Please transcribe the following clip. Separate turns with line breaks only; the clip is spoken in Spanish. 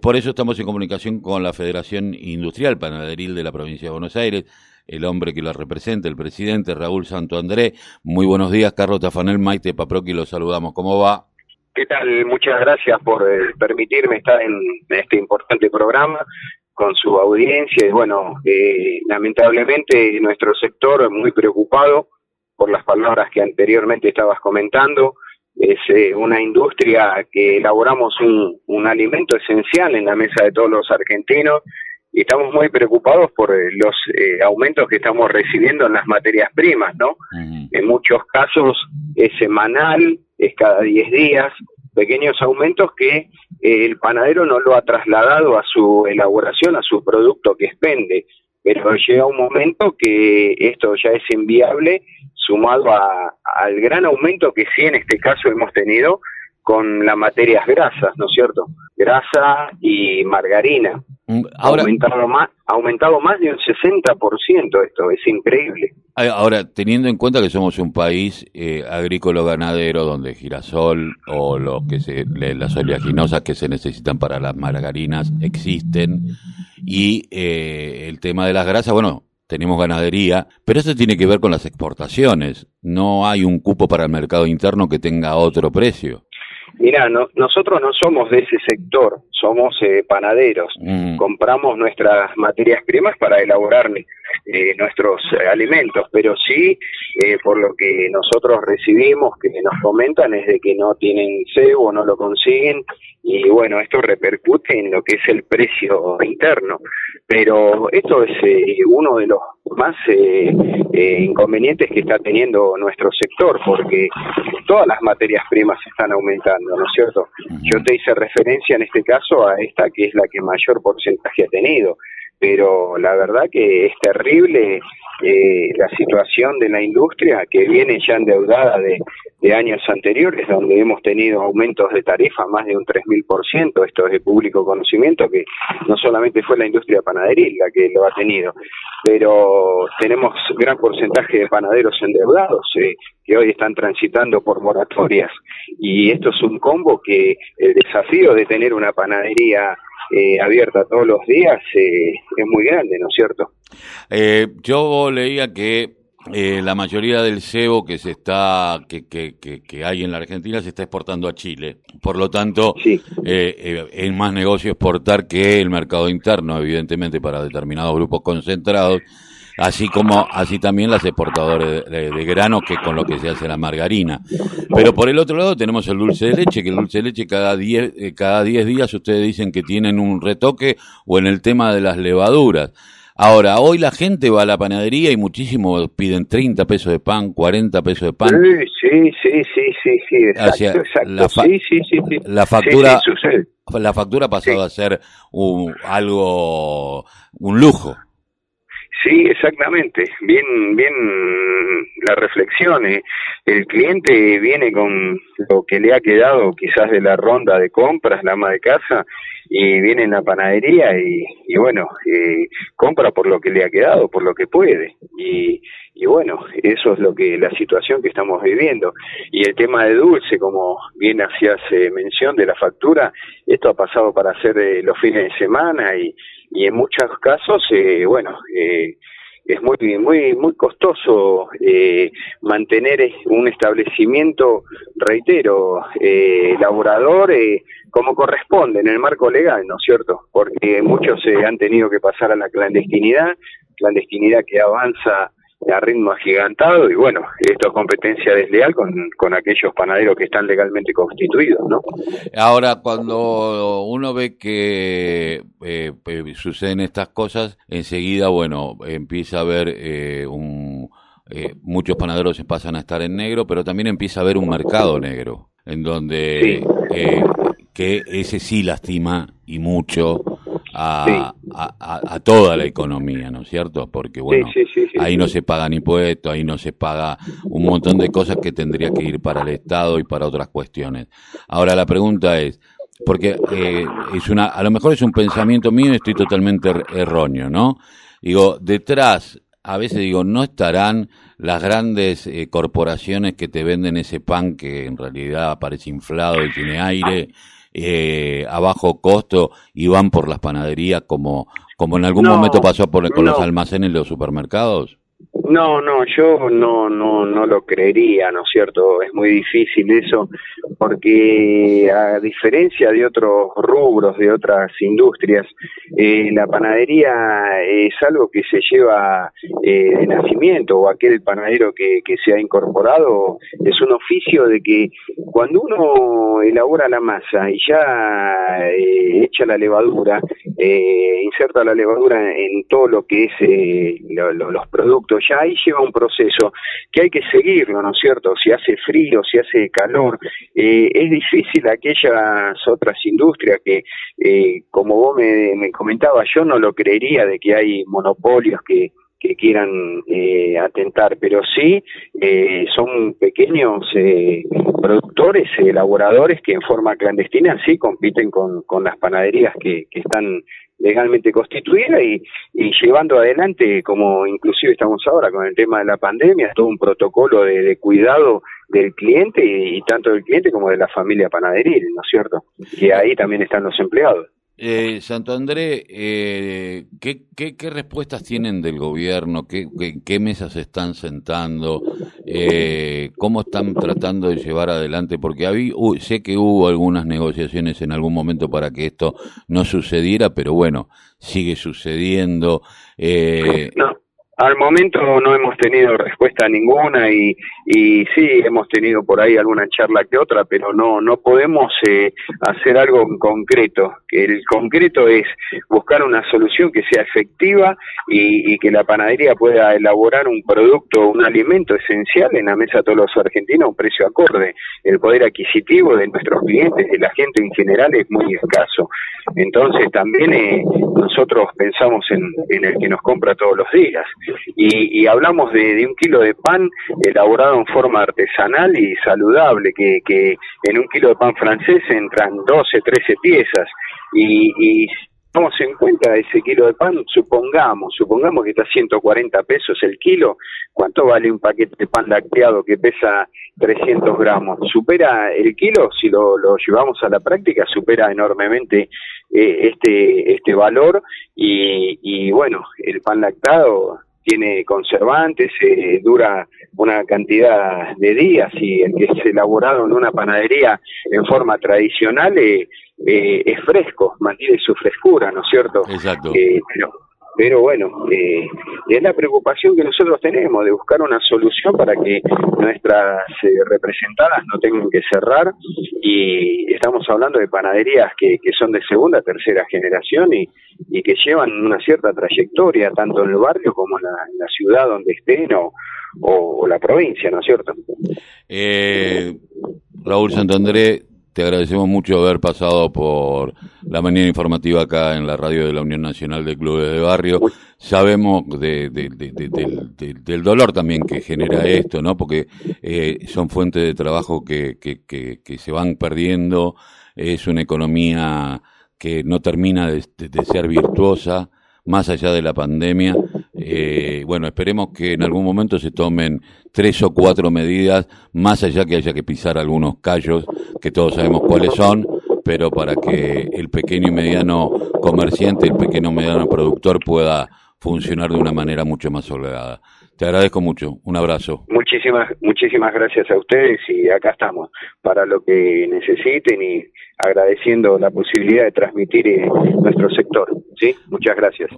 Por eso estamos en comunicación con la Federación Industrial Panaderil de la provincia de Buenos Aires, el hombre que lo representa, el presidente Raúl Santo André. Muy buenos días, Carlos Tafanel, Maite Paproqui, los saludamos. ¿Cómo va?
¿Qué tal? Muchas gracias por eh, permitirme estar en este importante programa con su audiencia. Y bueno, eh, lamentablemente nuestro sector muy preocupado por las palabras que anteriormente estabas comentando es eh, una industria que elaboramos un, un, alimento esencial en la mesa de todos los argentinos y estamos muy preocupados por eh, los eh, aumentos que estamos recibiendo en las materias primas, ¿no? En muchos casos es semanal, es cada 10 días, pequeños aumentos que el panadero no lo ha trasladado a su elaboración, a su producto que expende, pero llega un momento que esto ya es inviable sumado a, al gran aumento que sí en este caso hemos tenido con las materias grasas, ¿no es cierto? Grasa y margarina. Mm, ahora, ha aumentado más, aumentado más de un 60% esto, es increíble.
Ahora, teniendo en cuenta que somos un país eh, agrícola-ganadero donde girasol o lo que se, las oleaginosas que se necesitan para las margarinas existen y eh, el tema de las grasas, bueno, tenemos ganadería, pero eso tiene que ver con las exportaciones. No hay un cupo para el mercado interno que tenga otro precio.
Mira, nosotros no somos de ese sector, somos eh, panaderos. Mm. Compramos nuestras materias primas para elaborar eh, nuestros eh, alimentos, pero sí, por lo que nosotros recibimos, que nos comentan, es de que no tienen cebo, no lo consiguen, y bueno, esto repercute en lo que es el precio interno. Pero esto es uno de los más inconvenientes que está teniendo nuestro sector, porque todas las materias primas están aumentando, ¿no es cierto? Yo te hice referencia en este caso a esta que es la que mayor porcentaje ha tenido, pero la verdad que es terrible eh, la situación de la industria que viene ya endeudada de, años anteriores, donde hemos tenido aumentos de tarifa más de un 3.000%, esto es de público conocimiento, que no solamente fue la industria panaderil la que lo ha tenido, pero tenemos gran porcentaje de panaderos endeudados eh, que hoy están transitando por moratorias, y esto es un combo que el desafío de tener una panadería eh, abierta todos los días eh, es muy grande, ¿no es cierto?
Eh, yo leía que eh, la mayoría del cebo que se está que, que, que, hay en la Argentina se está exportando a Chile. Por lo tanto, eh, es más negocio exportar que el mercado interno, evidentemente, para determinados grupos concentrados así como así también las exportadoras de, de, grano que con lo que se hace la margarina. Pero por el otro lado tenemos el dulce de leche, que el dulce de leche cada 10 eh, cada diez días ustedes dicen que tienen un retoque o en el tema de las levaduras. Ahora, hoy la gente va a la panadería y muchísimo piden 30 pesos de pan, 40 pesos de pan.
Sí, sí, sí, sí, sí, sí exacto,
La, sí, sí, sí, la factura, la factura ha pasado a ser un, algo, un lujo.
Sí, exactamente. Bien, bien la reflexión. Eh. El cliente viene con lo que le ha quedado quizás de la ronda de compras, la ama de casa, y viene en la panadería y, y bueno, eh, compra por lo que le ha quedado, por lo que puede. Y, y bueno, eso es lo que la situación que estamos viviendo. Y el tema de dulce, como bien hacías eh, mención de la factura, esto ha pasado para hacer eh, los fines de semana y y en muchos casos, eh, bueno, eh, es muy muy muy costoso eh, mantener un establecimiento, reitero, eh, elaborador eh, como corresponde en el marco legal, ¿no es cierto? Porque muchos se han tenido que pasar a la clandestinidad, clandestinidad que avanza a ritmo agigantado y bueno, esto es competencia desleal con, con aquellos panaderos que están legalmente constituidos, ¿no?
Ahora, cuando uno ve que eh, eh, suceden estas cosas, enseguida, bueno, empieza a haber eh, un... Eh, muchos panaderos se pasan a estar en negro, pero también empieza a haber un mercado negro, en donde que ese sí lastima y mucho a, a, toda la economía, ¿no es cierto? Porque, bueno, ahí no se pagan impuestos, ahí no se paga un montón de cosas que tendría que ir para el Estado y para otras cuestiones. Ahora, la pregunta es, porque eh, es una, a lo mejor es un pensamiento mío y estoy totalmente er, erróneo, ¿no? Digo, detrás, a veces digo, no estarán las grandes eh, corporaciones que te venden ese pan que en realidad parece inflado y tiene aire eh, a bajo costo y van por las panaderías como, como en algún momento pasó por, con los almacenes de los supermercados?
No, no, yo no, no, no lo creería, ¿no es cierto? Es muy difícil eso, porque a diferencia de otros rubros, de otras industrias, eh, la panadería es algo que se lleva eh, de nacimiento, o aquel panadero que, que se ha incorporado, es un oficio de que cuando uno elabora la masa y ya eh, echa la levadura, eh, inserta la levadura en todo lo que es eh, los productos, ya ahí lleva un proceso que hay que seguirlo, ¿no es cierto? Si hace frío, si hace calor, eh, es difícil aquellas otras industrias que, eh, como vos me, me comentabas, yo no lo creería de que hay monopolios que quieran eh, atentar, pero sí eh, son pequeños eh, productores, elaboradores que en forma clandestina sí compiten con, las panaderías que están legalmente constituida y, llevando adelante, como inclusive estamos ahora con el tema de la pandemia, todo un protocolo de, cuidado del cliente y, tanto del cliente como de la familia panaderil, ¿no es cierto? Que ahí también están los empleados.
Eh, Santo André, eh, ¿qué, qué, respuestas tienen del gobierno? ¿Qué, qué, mesas están sentando? Eh, ¿Cómo están tratando de llevar adelante? Porque sé que hubo algunas negociaciones en algún momento para que esto no sucediera, pero bueno, sigue sucediendo.
Eh, no. Al momento no hemos tenido respuesta ninguna y, sí hemos tenido por ahí alguna charla que otra, pero no no podemos eh, hacer algo en concreto. El concreto es buscar una solución que sea efectiva y, y, que la panadería pueda elaborar un producto, un alimento esencial en la mesa de todos los argentinos a un precio acorde. El poder adquisitivo de nuestros clientes, de la gente en general, es muy escaso. Entonces también eh, nosotros pensamos en, en el que nos compra todos los días y, hablamos de, un kilo de pan elaborado en forma artesanal y saludable, que, que en un kilo de pan francés entran 12, 13 piezas y, y tomamos en cuenta ese kilo de pan, supongamos, supongamos que está a 140 pesos el kilo, ¿cuánto vale un paquete de pan lacteado que pesa 300 gramos? ¿Supera el kilo? Si lo, lo llevamos a la práctica, supera enormemente eh, este, este valor y, y bueno, el pan lactado tiene conservantes, eh, dura una cantidad de días y el que es elaborado en una panadería en forma tradicional eh, eh, es fresco, mantiene su frescura, ¿no es cierto?
Exacto.
pero pero bueno, eh, es la preocupación que nosotros tenemos de buscar una solución para que nuestras eh, representadas no tengan que cerrar y estamos hablando de panaderías que, que son de segunda, tercera generación y, y que llevan una cierta trayectoria tanto en el barrio como en la, ciudad donde estén o, o, la provincia, ¿no es cierto?
Eh, Raúl Santandré, te agradecemos mucho haber pasado por la mañana informativa acá en la radio de la Unión Nacional de Clubes de Barrio. Sabemos de, del dolor también que genera esto, ¿no? Porque eh, son fuentes de trabajo que, que, que, se van perdiendo. Es una economía que no termina de, ser virtuosa más allá de la pandemia. Eh, bueno, esperemos que en algún momento se tomen tres o cuatro medidas, más allá que haya que pisar algunos callos, que todos sabemos cuáles son, pero para que el pequeño y mediano comerciante, el pequeño y mediano productor pueda funcionar de una manera mucho más holgada. Te agradezco mucho, un abrazo.
Muchísimas, muchísimas gracias a ustedes y acá estamos para lo que necesiten y agradeciendo la posibilidad de transmitir eh, nuestro sector. ¿sí? Muchas gracias.